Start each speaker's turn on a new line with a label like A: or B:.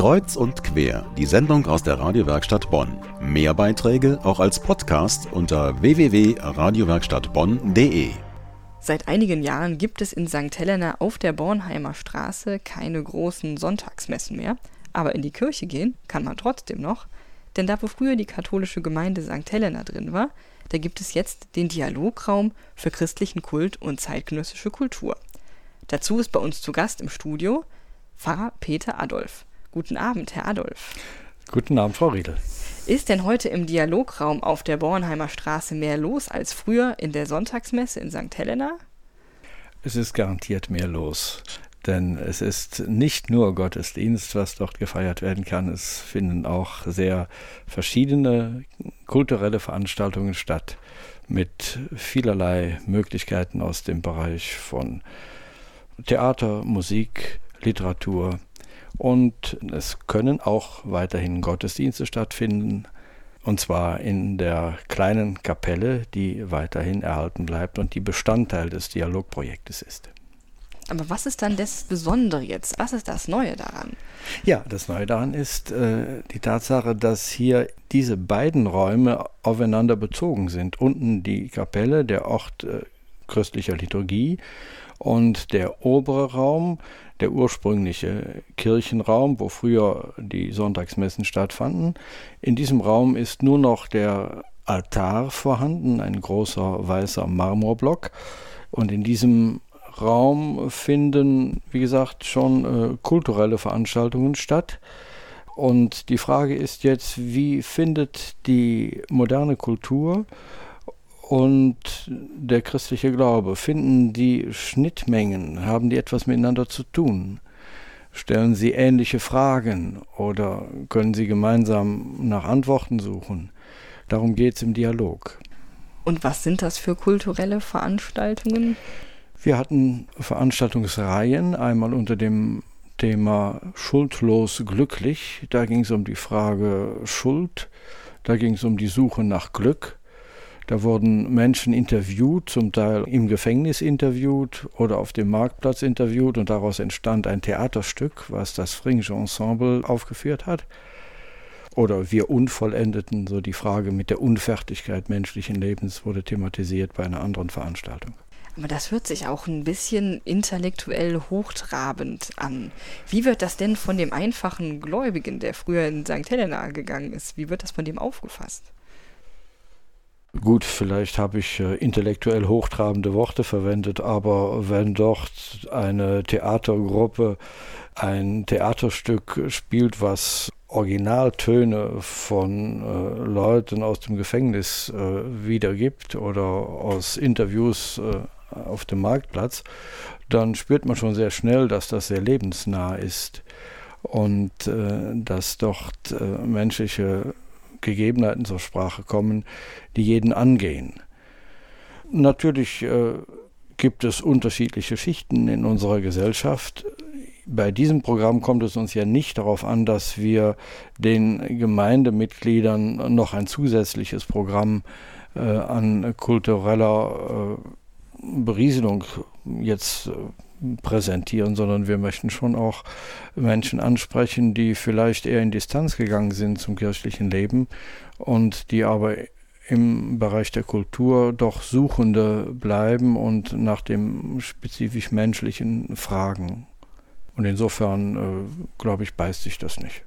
A: Kreuz und quer, die Sendung aus der Radiowerkstatt Bonn. Mehr Beiträge auch als Podcast unter www.radiowerkstattbonn.de.
B: Seit einigen Jahren gibt es in St. Helena auf der Bornheimer Straße keine großen Sonntagsmessen mehr, aber in die Kirche gehen kann man trotzdem noch, denn da wo früher die katholische Gemeinde St. Helena drin war, da gibt es jetzt den Dialograum für christlichen Kult und zeitgenössische Kultur. Dazu ist bei uns zu Gast im Studio Pfarrer Peter Adolf. Guten Abend, Herr Adolf.
C: Guten Abend, Frau Riedel.
B: Ist denn heute im Dialograum auf der Bornheimer Straße mehr los als früher in der Sonntagsmesse in St. Helena?
C: Es ist garantiert mehr los. Denn es ist nicht nur Gottesdienst, was dort gefeiert werden kann. Es finden auch sehr verschiedene kulturelle Veranstaltungen statt mit vielerlei Möglichkeiten aus dem Bereich von Theater, Musik, Literatur, und es können auch weiterhin Gottesdienste stattfinden, und zwar in der kleinen Kapelle, die weiterhin erhalten bleibt und die Bestandteil des Dialogprojektes ist.
B: Aber was ist dann das Besondere jetzt? Was ist das Neue daran?
C: Ja, das Neue daran ist äh, die Tatsache, dass hier diese beiden Räume aufeinander bezogen sind. Unten die Kapelle, der Ort äh, christlicher Liturgie und der obere Raum, der ursprüngliche Kirchenraum, wo früher die Sonntagsmessen stattfanden. In diesem Raum ist nur noch der Altar vorhanden, ein großer weißer Marmorblock. Und in diesem Raum finden, wie gesagt, schon äh, kulturelle Veranstaltungen statt. Und die Frage ist jetzt, wie findet die moderne Kultur und der christliche Glaube, finden die Schnittmengen, haben die etwas miteinander zu tun? Stellen sie ähnliche Fragen oder können sie gemeinsam nach Antworten suchen? Darum geht es im Dialog.
B: Und was sind das für kulturelle Veranstaltungen?
C: Wir hatten Veranstaltungsreihen, einmal unter dem Thema Schuldlos glücklich. Da ging es um die Frage Schuld, da ging es um die Suche nach Glück. Da wurden Menschen interviewt, zum Teil im Gefängnis interviewt oder auf dem Marktplatz interviewt und daraus entstand ein Theaterstück, was das Fringe Ensemble aufgeführt hat. Oder wir Unvollendeten, so die Frage mit der Unfertigkeit menschlichen Lebens wurde thematisiert bei einer anderen Veranstaltung.
B: Aber das hört sich auch ein bisschen intellektuell hochtrabend an. Wie wird das denn von dem einfachen Gläubigen, der früher in St. Helena gegangen ist, wie wird das von dem aufgefasst?
C: Gut, vielleicht habe ich äh, intellektuell hochtrabende Worte verwendet, aber wenn dort eine Theatergruppe ein Theaterstück spielt, was Originaltöne von äh, Leuten aus dem Gefängnis äh, wiedergibt oder aus Interviews äh, auf dem Marktplatz, dann spürt man schon sehr schnell, dass das sehr lebensnah ist und äh, dass dort menschliche Gegebenheiten zur Sprache kommen, die jeden angehen. Natürlich äh, gibt es unterschiedliche Schichten in unserer Gesellschaft. Bei diesem Programm kommt es uns ja nicht darauf an, dass wir den Gemeindemitgliedern noch ein zusätzliches Programm äh, an kultureller äh, Berieselung jetzt äh, präsentieren, sondern wir möchten schon auch Menschen ansprechen, die vielleicht eher in Distanz gegangen sind zum kirchlichen Leben und die aber im Bereich der Kultur doch Suchende bleiben und nach dem spezifisch menschlichen fragen. Und insofern, äh, glaube ich, beißt sich das nicht.